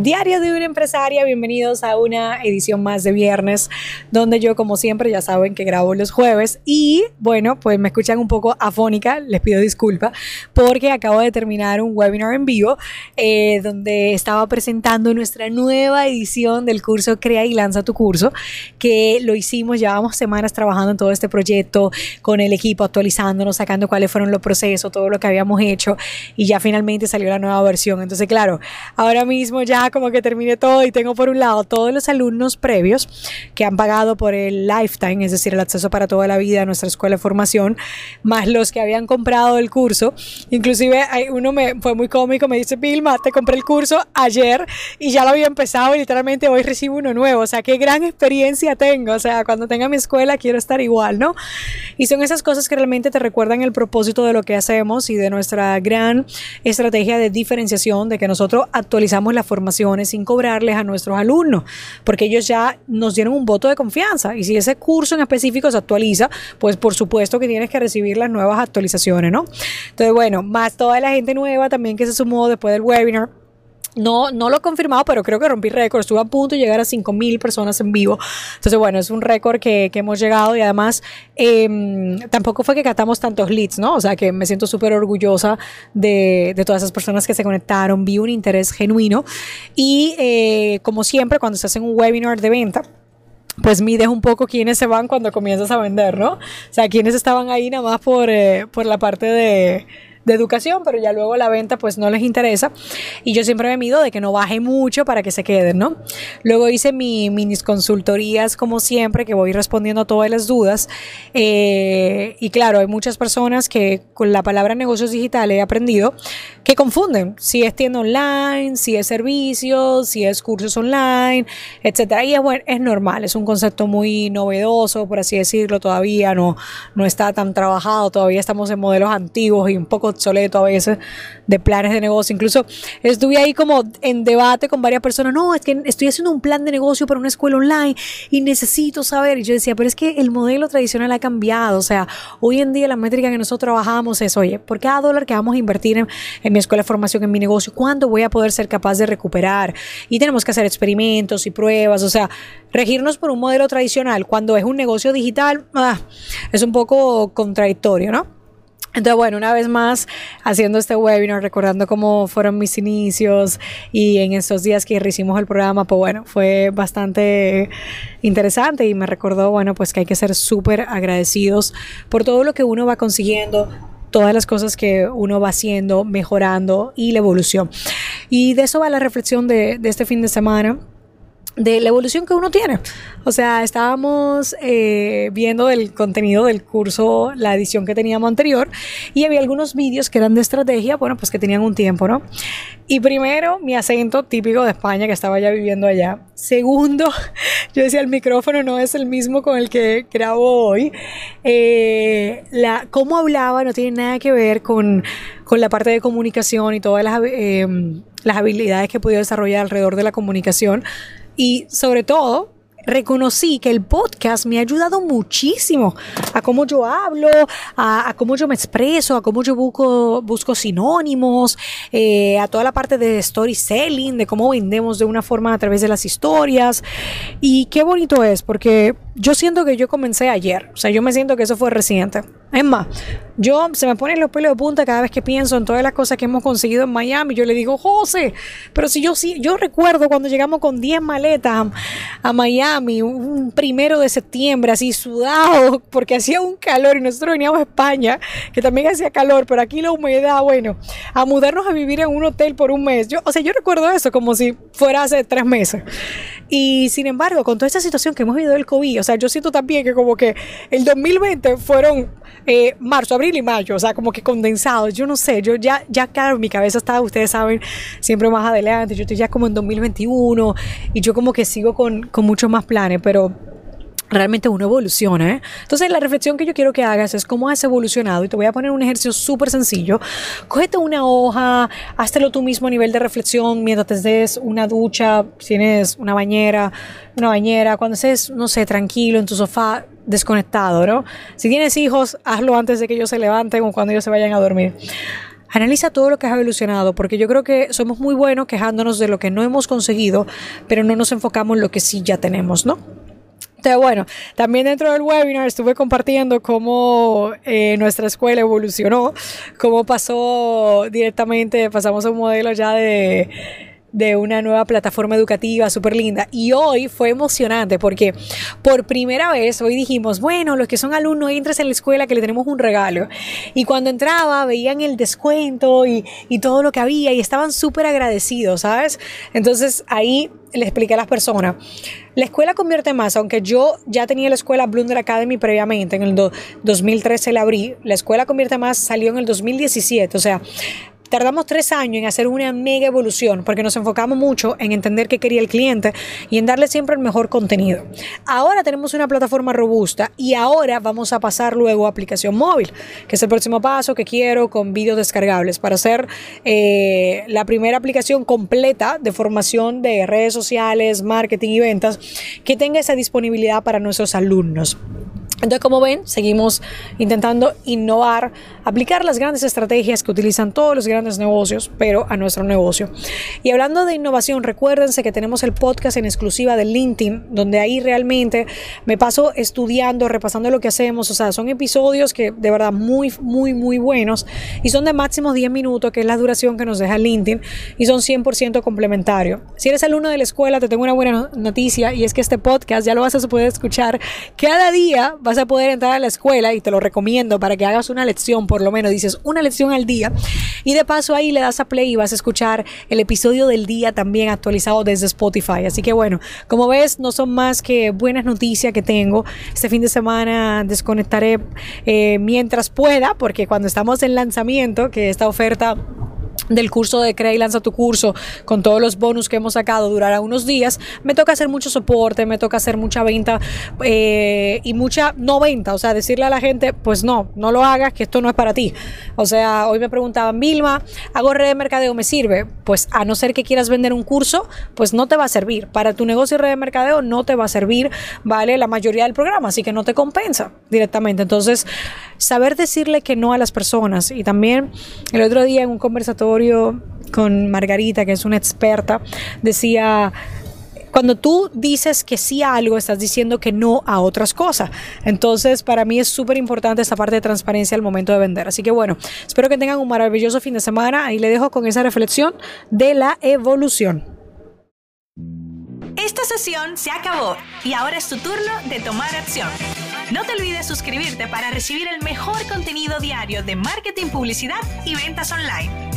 Diario de una empresaria, bienvenidos a una edición más de viernes, donde yo como siempre ya saben que grabo los jueves y bueno, pues me escuchan un poco afónica, les pido disculpa porque acabo de terminar un webinar en vivo eh, donde estaba presentando nuestra nueva edición del curso Crea y Lanza tu curso, que lo hicimos, llevamos semanas trabajando en todo este proyecto con el equipo, actualizándonos, sacando cuáles fueron los procesos, todo lo que habíamos hecho y ya finalmente salió la nueva versión. Entonces, claro, ahora mismo ya como que terminé todo y tengo por un lado todos los alumnos previos que han pagado por el lifetime, es decir, el acceso para toda la vida a nuestra escuela de formación, más los que habían comprado el curso. Inclusive uno me fue muy cómico, me dice, Vilma, te compré el curso ayer y ya lo había empezado y literalmente hoy recibo uno nuevo. O sea, qué gran experiencia tengo. O sea, cuando tenga mi escuela quiero estar igual, ¿no? Y son esas cosas que realmente te recuerdan el propósito de lo que hacemos y de nuestra gran estrategia de diferenciación, de que nosotros actualizamos la formación sin cobrarles a nuestros alumnos, porque ellos ya nos dieron un voto de confianza y si ese curso en específico se actualiza, pues por supuesto que tienes que recibir las nuevas actualizaciones, ¿no? Entonces, bueno, más toda la gente nueva también que se sumó después del webinar no, no lo he confirmado, pero creo que rompí récord. Estuve a punto de llegar a 5.000 personas en vivo. Entonces, bueno, es un récord que, que hemos llegado y además eh, tampoco fue que catamos tantos leads, ¿no? O sea, que me siento súper orgullosa de, de, todas esas personas que se conectaron. Vi un interés genuino y eh, como siempre, cuando se hace un webinar de venta, pues mides un poco quiénes se van cuando comienzas a vender, ¿no? O sea, quiénes estaban ahí nada más por, eh, por la parte de de educación, pero ya luego la venta pues no les interesa. Y yo siempre me mido de que no baje mucho para que se queden, ¿no? Luego hice mi, mis consultorías como siempre, que voy respondiendo a todas las dudas. Eh, y claro, hay muchas personas que con la palabra negocios digitales he aprendido que confunden si es tienda online, si es servicios, si es cursos online, etcétera. Y es, bueno, es normal, es un concepto muy novedoso, por así decirlo, todavía no, no está tan trabajado, todavía estamos en modelos antiguos y un poco obsoleto a veces de planes de negocio. Incluso estuve ahí como en debate con varias personas, no, es que estoy haciendo un plan de negocio para una escuela online y necesito saber. Y yo decía, pero es que el modelo tradicional ha cambiado. O sea, hoy en día la métrica que nosotros trabajamos es, oye, por cada dólar que vamos a invertir en, en mi escuela de formación, en mi negocio, ¿cuándo voy a poder ser capaz de recuperar? Y tenemos que hacer experimentos y pruebas. O sea, regirnos por un modelo tradicional cuando es un negocio digital ah, es un poco contradictorio, ¿no? Entonces, bueno, una vez más haciendo este webinar, recordando cómo fueron mis inicios y en estos días que hicimos el programa, pues bueno, fue bastante interesante y me recordó, bueno, pues que hay que ser súper agradecidos por todo lo que uno va consiguiendo, todas las cosas que uno va haciendo, mejorando y la evolución. Y de eso va la reflexión de, de este fin de semana de la evolución que uno tiene. O sea, estábamos eh, viendo el contenido del curso, la edición que teníamos anterior, y había algunos vídeos que eran de estrategia, bueno, pues que tenían un tiempo, ¿no? Y primero, mi acento típico de España, que estaba ya viviendo allá. Segundo, yo decía, el micrófono no es el mismo con el que grabo hoy. Eh, la, cómo hablaba no tiene nada que ver con, con la parte de comunicación y todas las, eh, las habilidades que he podido desarrollar alrededor de la comunicación y sobre todo reconocí que el podcast me ha ayudado muchísimo a cómo yo hablo, a, cómo yo me expreso, a cómo yo busco, busco sinónimos, eh, a toda la parte de storytelling, de cómo vendemos de una forma a través de las historias. Y qué bonito es, porque yo siento que yo comencé ayer, o sea, yo me siento que eso fue reciente. Es más, yo se me ponen los pelos de punta cada vez que pienso en todas las cosas que hemos conseguido en Miami. Yo le digo, José, pero si yo sí, yo recuerdo cuando llegamos con 10 maletas a, Miami, un primero de septiembre, así sudado, porque hacía un calor y nosotros veníamos a España, que también hacía calor, pero aquí la humedad, bueno, a mudarnos a vivir en un hotel por un mes. Yo, o sea, yo recuerdo eso como si fuera hace tres meses. Y sin embargo, con toda esta situación que hemos vivido del COVID, o sea, yo siento también que como que el 2020 fueron eh, marzo, abril y mayo, o sea, como que condensados. Yo no sé, yo ya, ya claro, mi cabeza está, ustedes saben, siempre más adelante. Yo estoy ya como en 2021 y yo como que sigo con, con muchos más planes, pero realmente uno evoluciona. ¿eh? Entonces, la reflexión que yo quiero que hagas es cómo has evolucionado. Y te voy a poner un ejercicio súper sencillo. Cógete una hoja, háztelo tú mismo a nivel de reflexión mientras te des una ducha, tienes una bañera, una bañera, cuando estés, no sé, tranquilo en tu sofá, desconectado, ¿no? Si tienes hijos, hazlo antes de que ellos se levanten o cuando ellos se vayan a dormir. Analiza todo lo que has evolucionado, porque yo creo que somos muy buenos quejándonos de lo que no hemos conseguido, pero no nos enfocamos en lo que sí ya tenemos, ¿no? Entonces, bueno, también dentro del webinar estuve compartiendo cómo eh, nuestra escuela evolucionó, cómo pasó directamente, pasamos a un modelo ya de de una nueva plataforma educativa súper linda. Y hoy fue emocionante porque por primera vez hoy dijimos, bueno, los que son alumnos, entres en la escuela que le tenemos un regalo. Y cuando entraba veían el descuento y, y todo lo que había y estaban súper agradecidos, ¿sabes? Entonces ahí le expliqué a las personas. La escuela convierte más, aunque yo ya tenía la escuela Blunder Academy previamente, en el 2013 la abrí, la escuela convierte más salió en el 2017, o sea, Tardamos tres años en hacer una mega evolución porque nos enfocamos mucho en entender qué quería el cliente y en darle siempre el mejor contenido. Ahora tenemos una plataforma robusta y ahora vamos a pasar luego a aplicación móvil, que es el próximo paso que quiero con vídeos descargables para hacer eh, la primera aplicación completa de formación de redes sociales, marketing y ventas que tenga esa disponibilidad para nuestros alumnos. Entonces, como ven, seguimos intentando innovar, aplicar las grandes estrategias que utilizan todos los grandes negocios, pero a nuestro negocio. Y hablando de innovación, recuérdense que tenemos el podcast en exclusiva de LinkedIn, donde ahí realmente me paso estudiando, repasando lo que hacemos. O sea, son episodios que de verdad muy, muy, muy buenos y son de máximo 10 minutos, que es la duración que nos deja LinkedIn, y son 100% complementarios. Si eres alumno de la escuela, te tengo una buena noticia y es que este podcast ya lo vas a poder escuchar cada día vas a poder entrar a la escuela y te lo recomiendo para que hagas una lección, por lo menos dices una lección al día y de paso ahí le das a play y vas a escuchar el episodio del día también actualizado desde Spotify. Así que bueno, como ves, no son más que buenas noticias que tengo. Este fin de semana desconectaré eh, mientras pueda, porque cuando estamos en lanzamiento, que esta oferta del curso de Crea y lanza tu curso con todos los bonus que hemos sacado durará unos días, me toca hacer mucho soporte, me toca hacer mucha venta eh, y mucha no venta, o sea, decirle a la gente, pues no, no lo hagas, que esto no es para ti. O sea, hoy me preguntaban, Vilma, ¿hago red de mercadeo? ¿Me sirve? Pues a no ser que quieras vender un curso, pues no te va a servir. Para tu negocio red de mercadeo no te va a servir, ¿vale? La mayoría del programa, así que no te compensa directamente. Entonces, saber decirle que no a las personas y también el otro día en un con Margarita, que es una experta, decía, cuando tú dices que sí a algo, estás diciendo que no a otras cosas. Entonces, para mí es súper importante esta parte de transparencia al momento de vender. Así que bueno, espero que tengan un maravilloso fin de semana. Ahí le dejo con esa reflexión de la evolución. Esta sesión se acabó y ahora es tu turno de tomar acción. No te olvides suscribirte para recibir el mejor contenido diario de marketing, publicidad y ventas online.